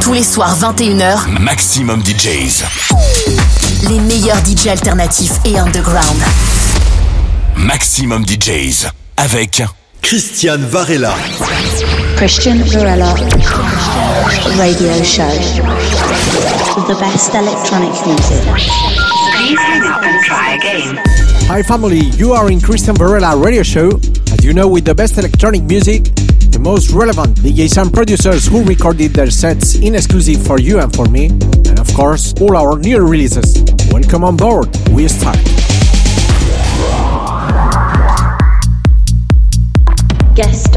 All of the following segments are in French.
Tous les soirs 21h, Maximum DJs. les meilleurs DJ alternatifs et underground. Maximum DJs. Avec Christiane Varela. Christian Varela Radio Show. The best electronic music. Hi family, you are in Christian Varela radio show. As you know, with the best electronic music, the most relevant DJs and producers who recorded their sets in exclusive for you and for me, and of course, all our new releases. Welcome on board. We start. Guest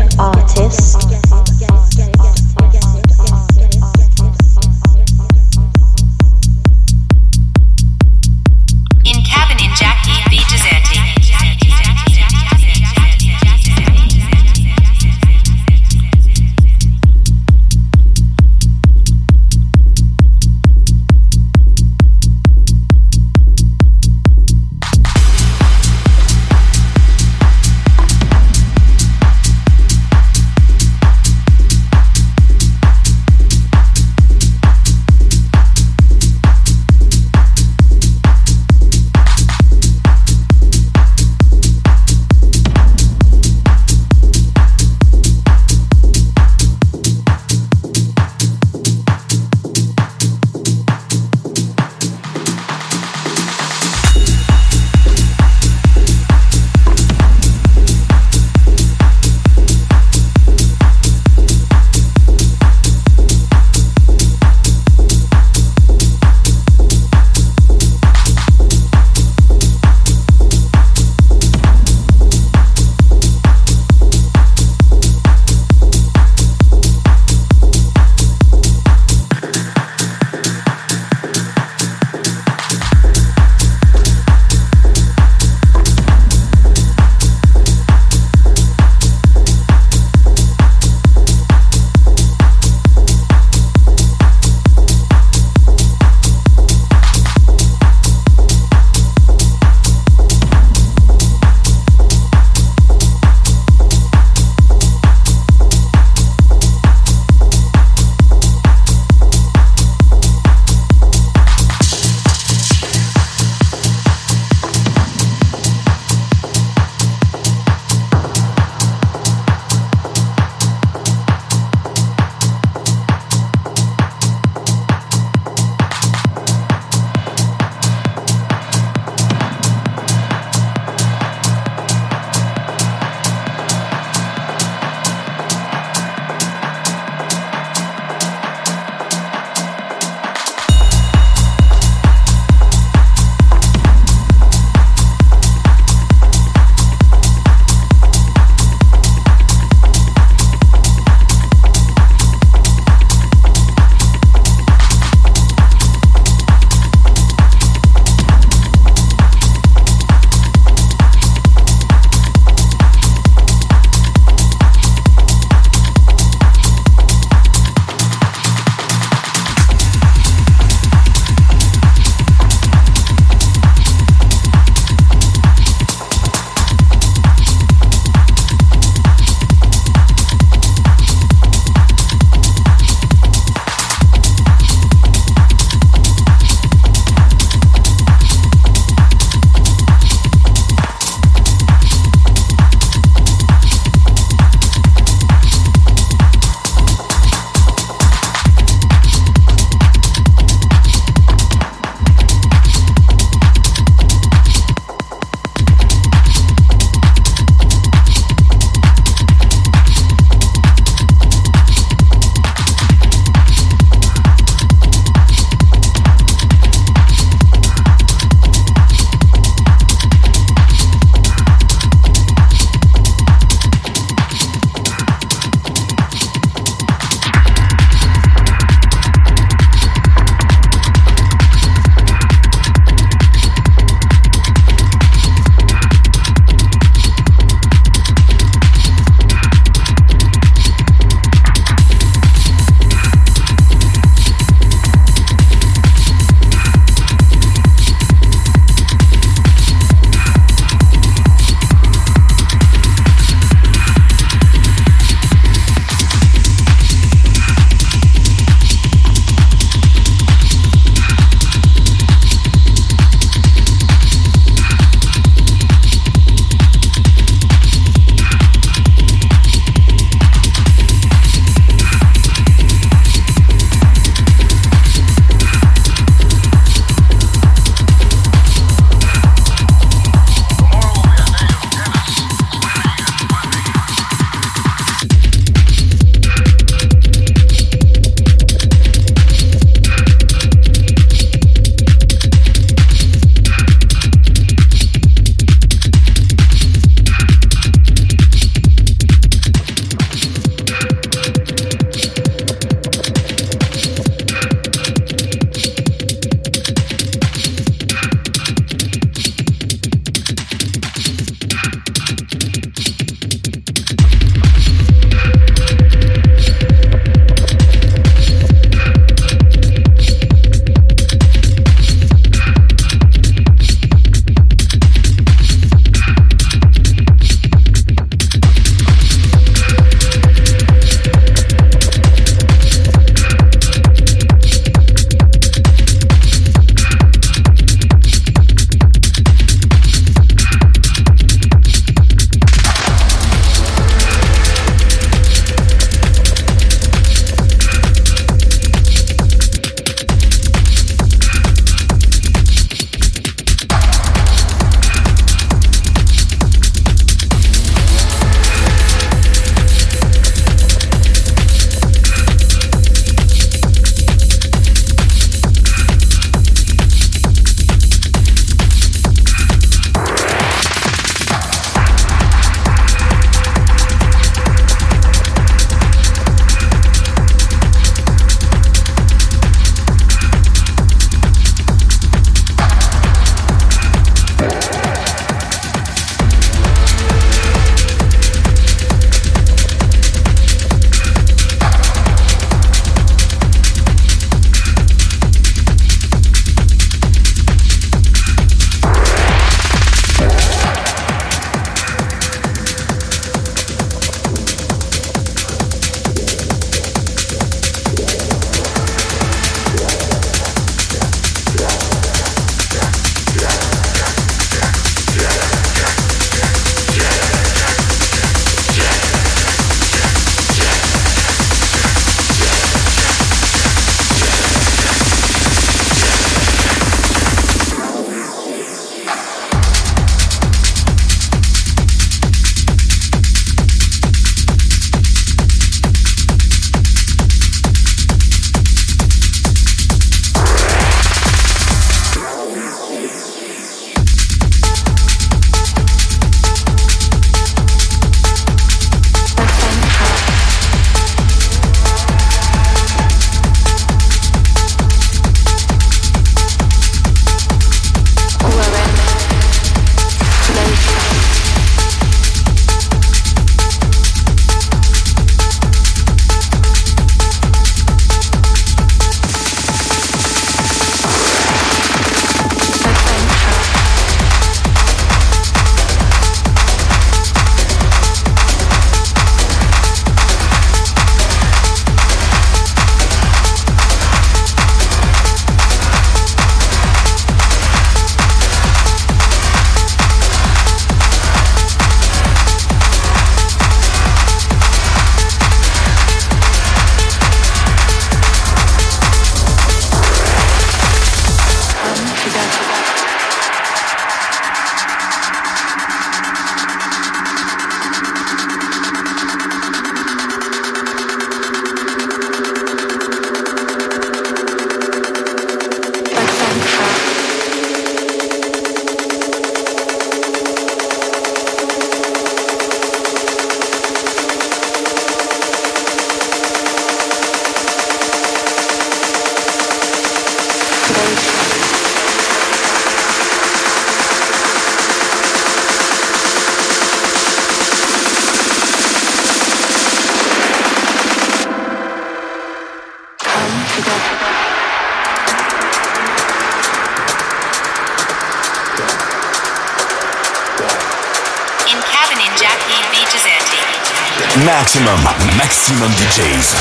Maximum, maximum DJs.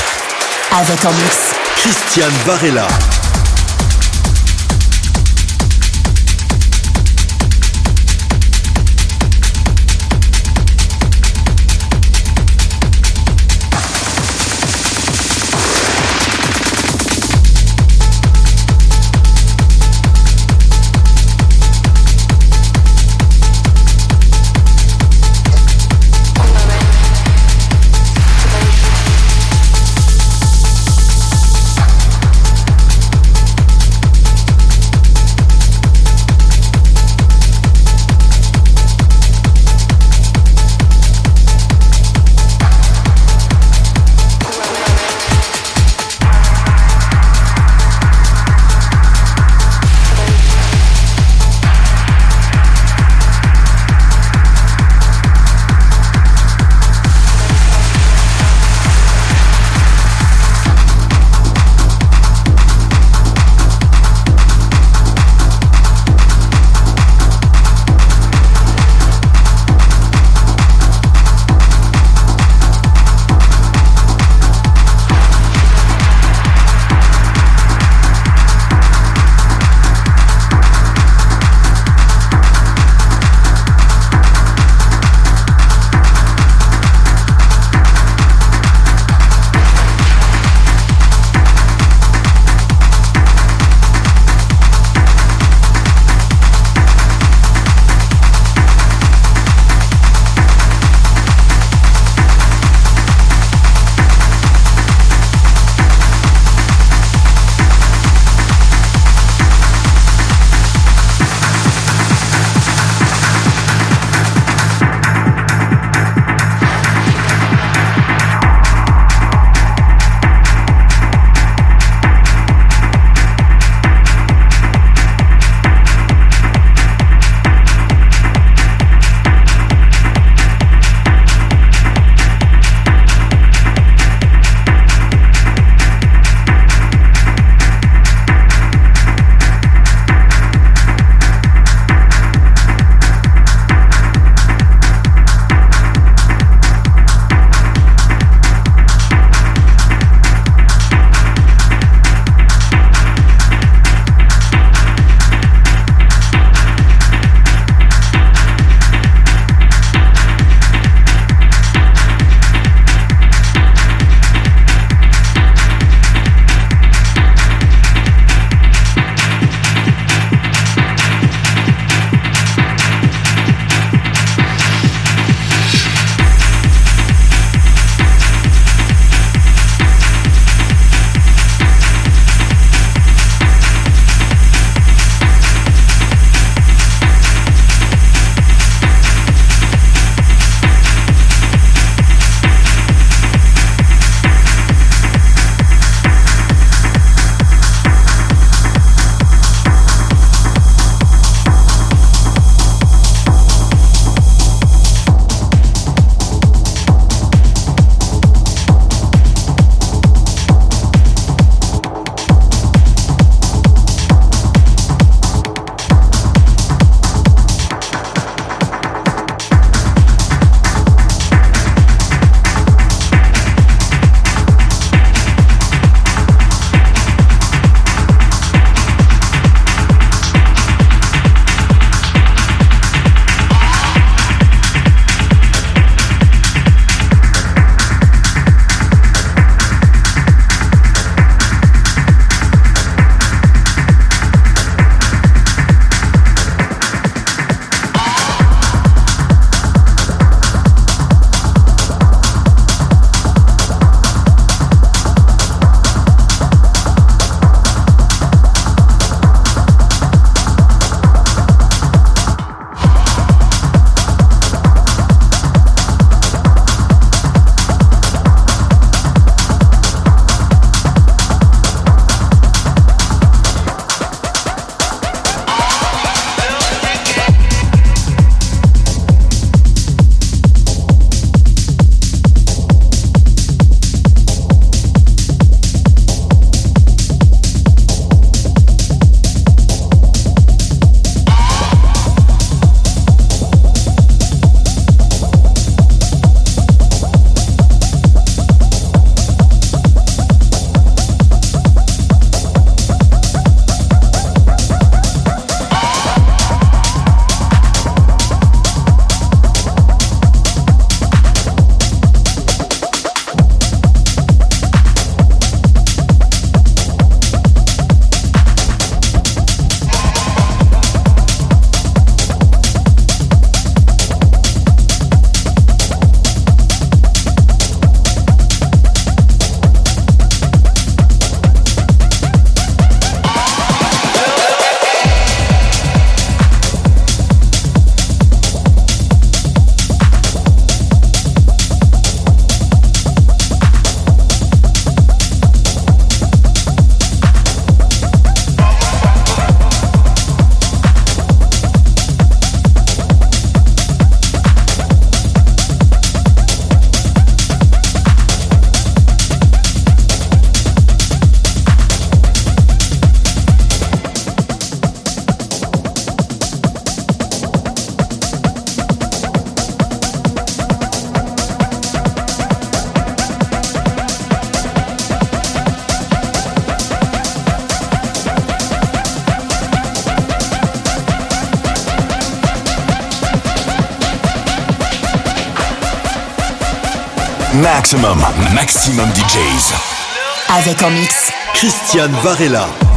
Avec en mix. Christian Varela. Maximum, maximum DJs. Avec en mix. Christian Varela.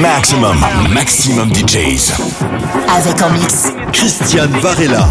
Maximum, maximum DJs. Avec en mix. Christian Varela.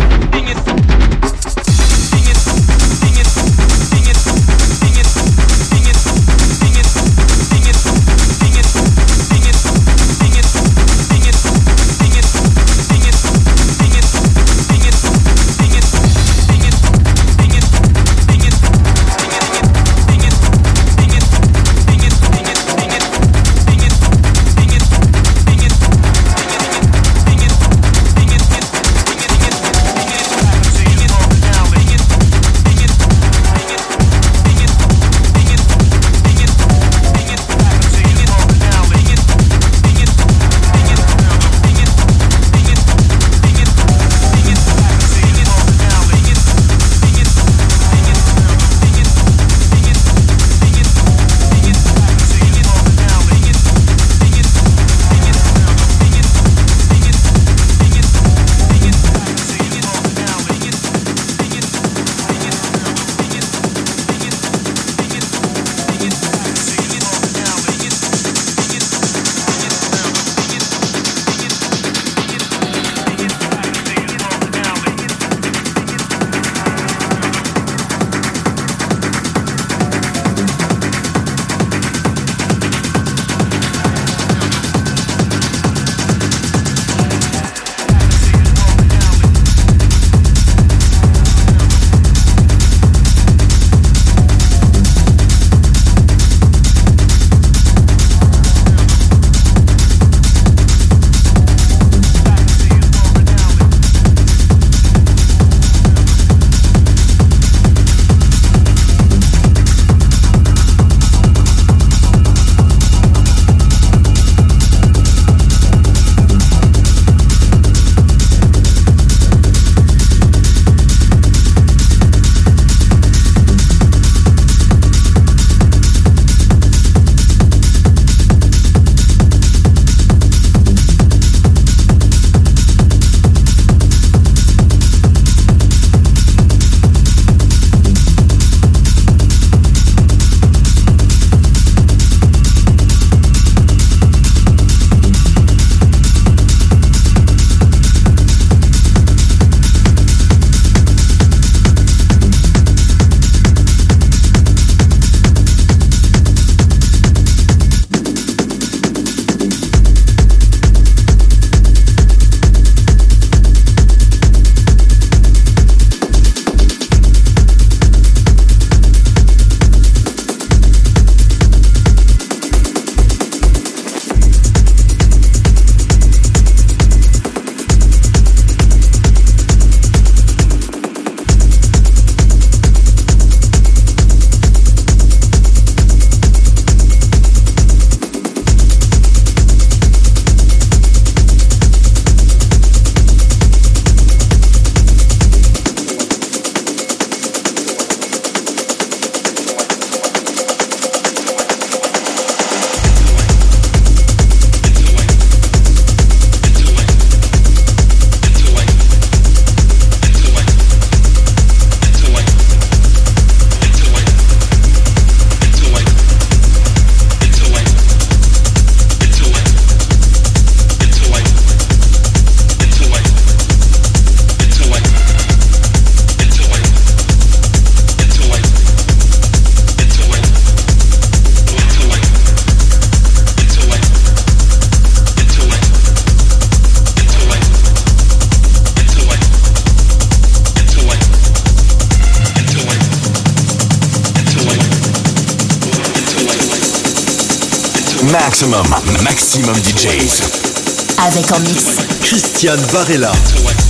Christian Varela.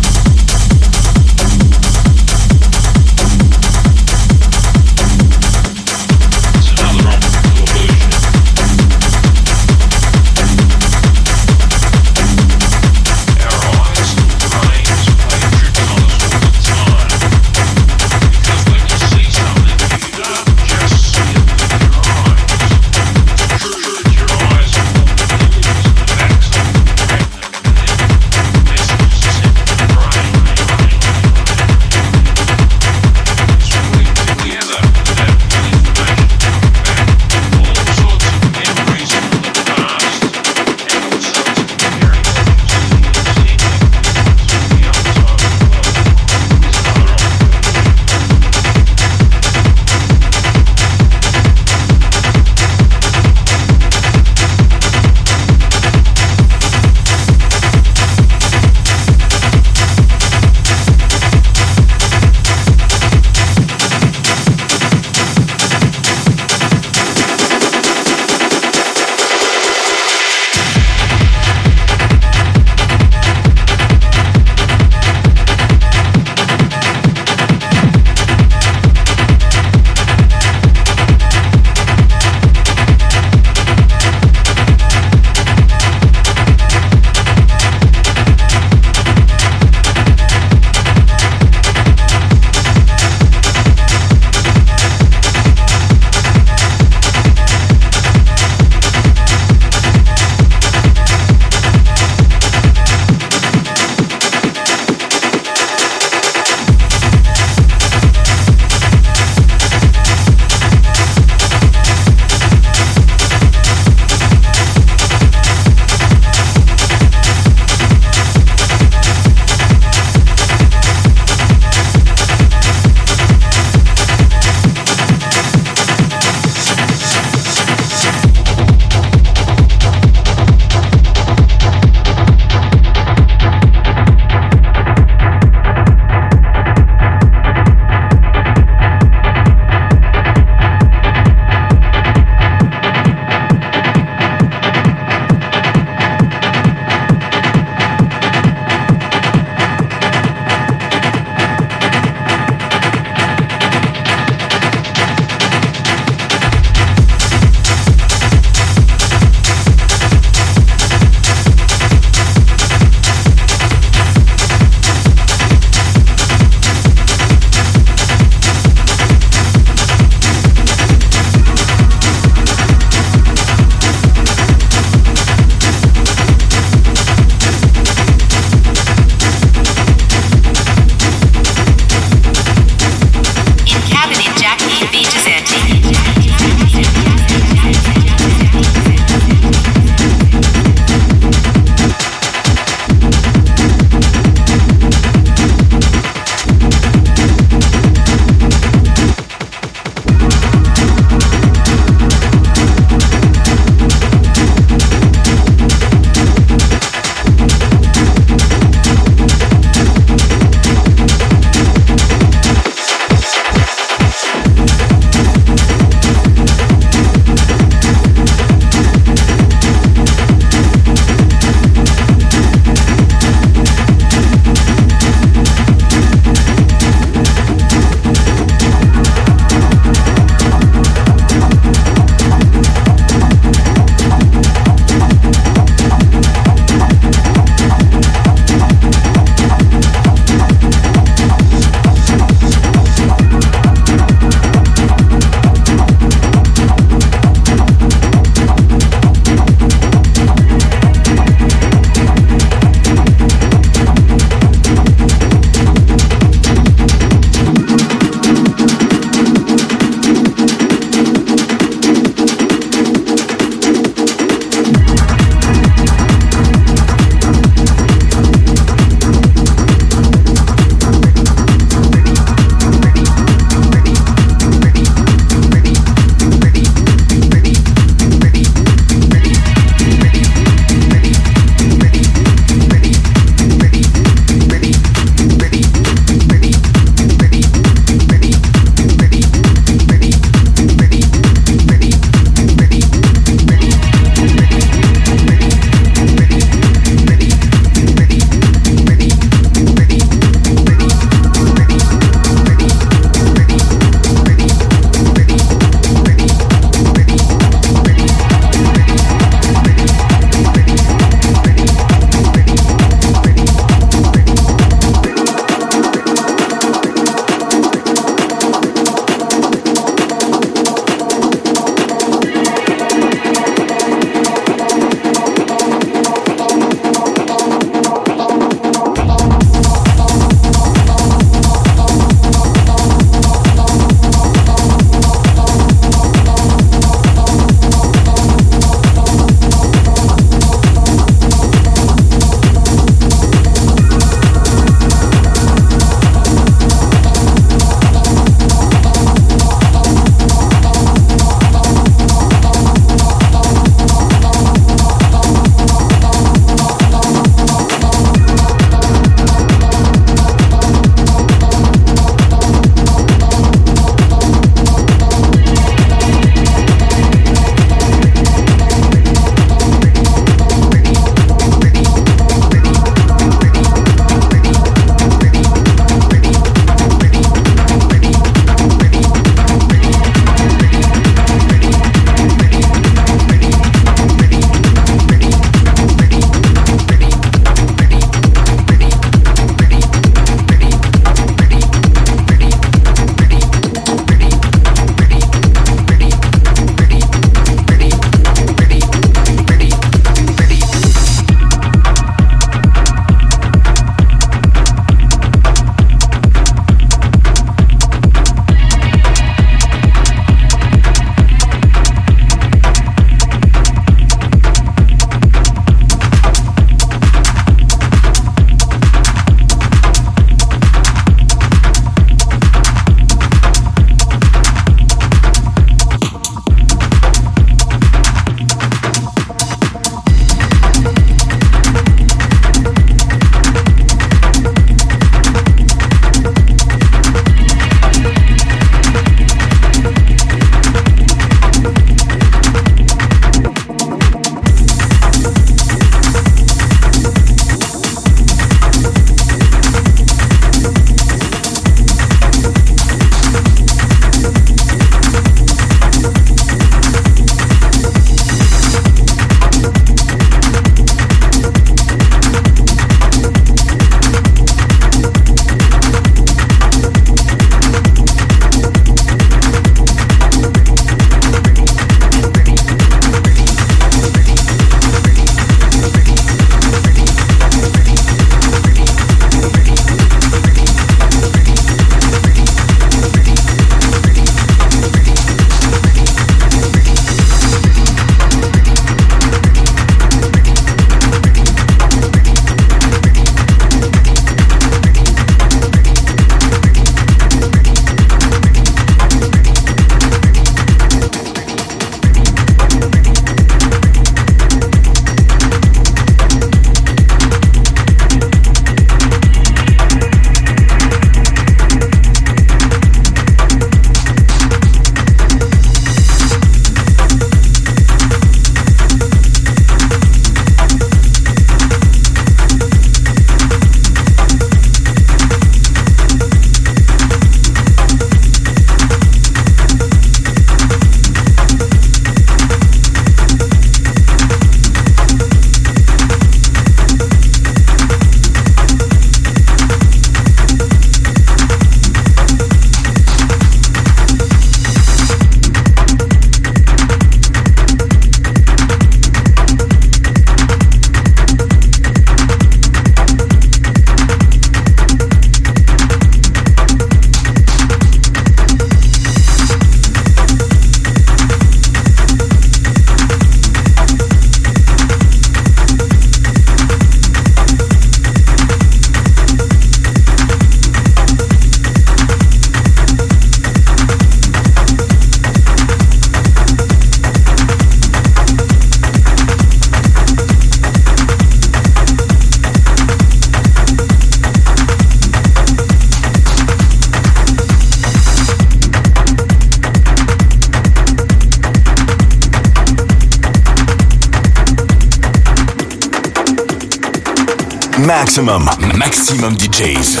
Maximum, maximum DJs.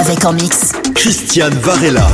Avec en mix. Christian Varela.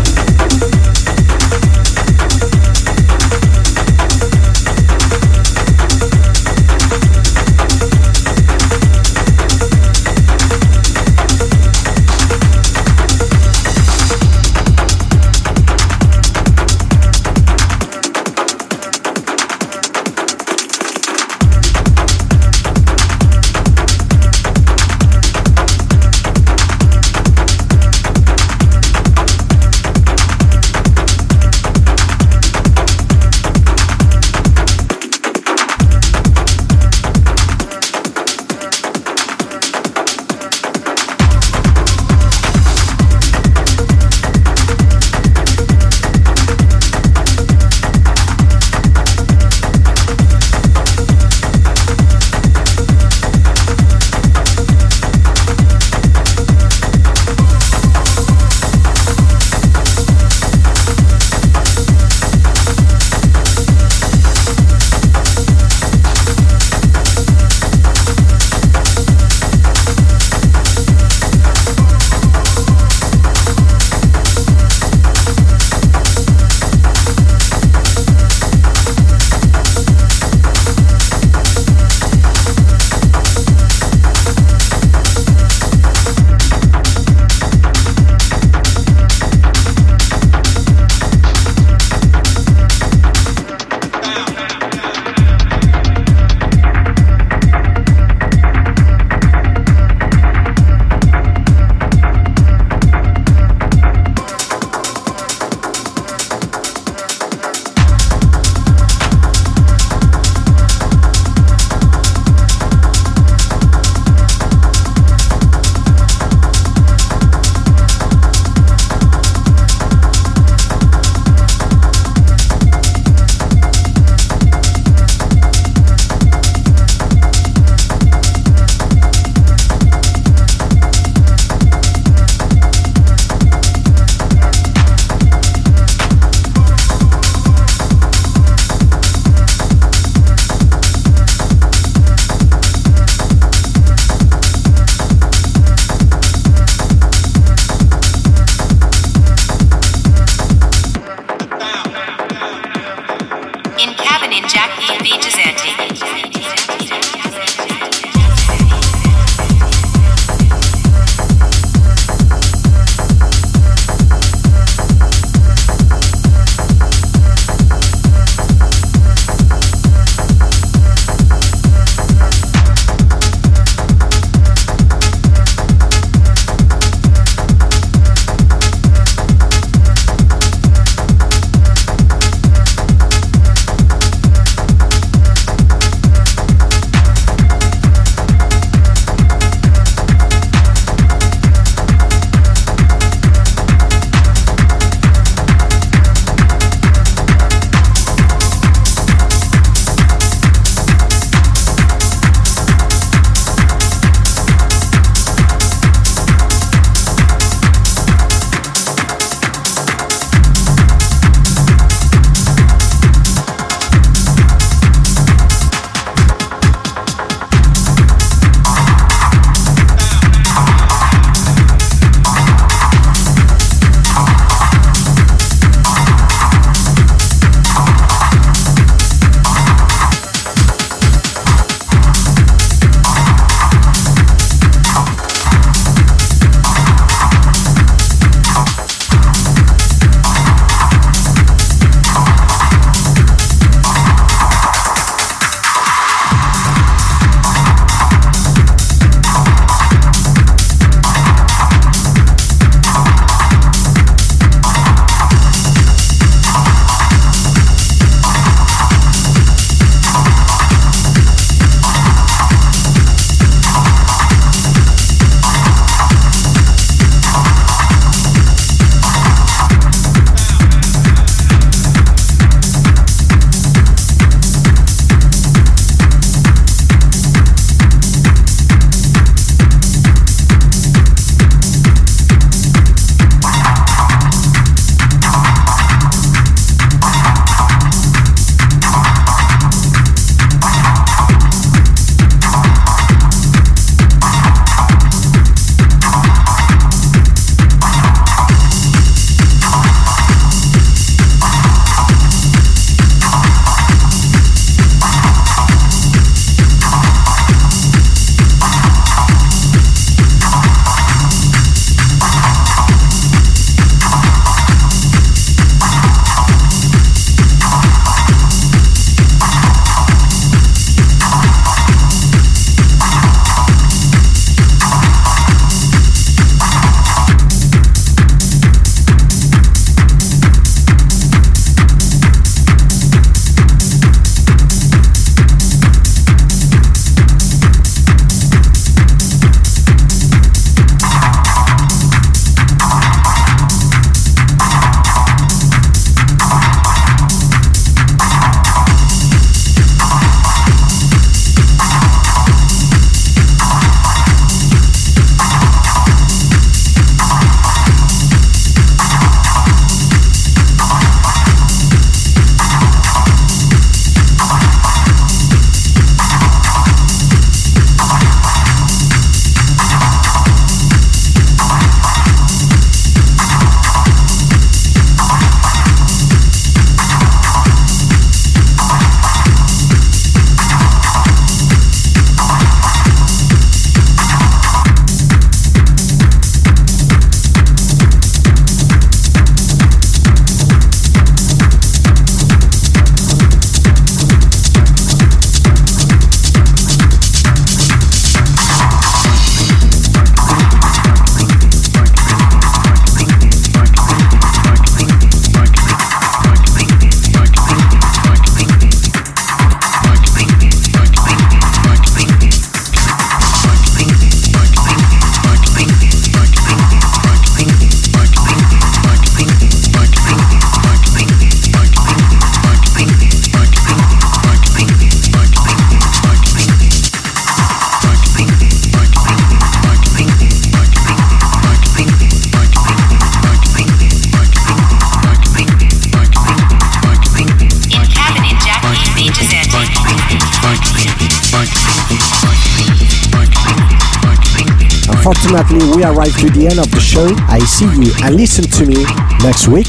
To the end of the show. I see you and listen to me next week,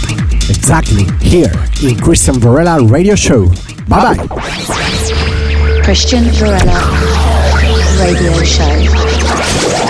exactly here in Christian Varela Radio Show. Bye bye. Christian Varela Radio Show.